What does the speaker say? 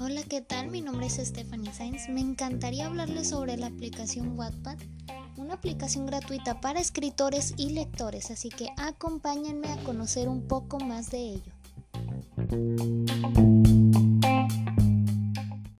Hola, ¿qué tal? Mi nombre es Stephanie Sainz. Me encantaría hablarles sobre la aplicación Wattpad, una aplicación gratuita para escritores y lectores, así que acompáñenme a conocer un poco más de ello.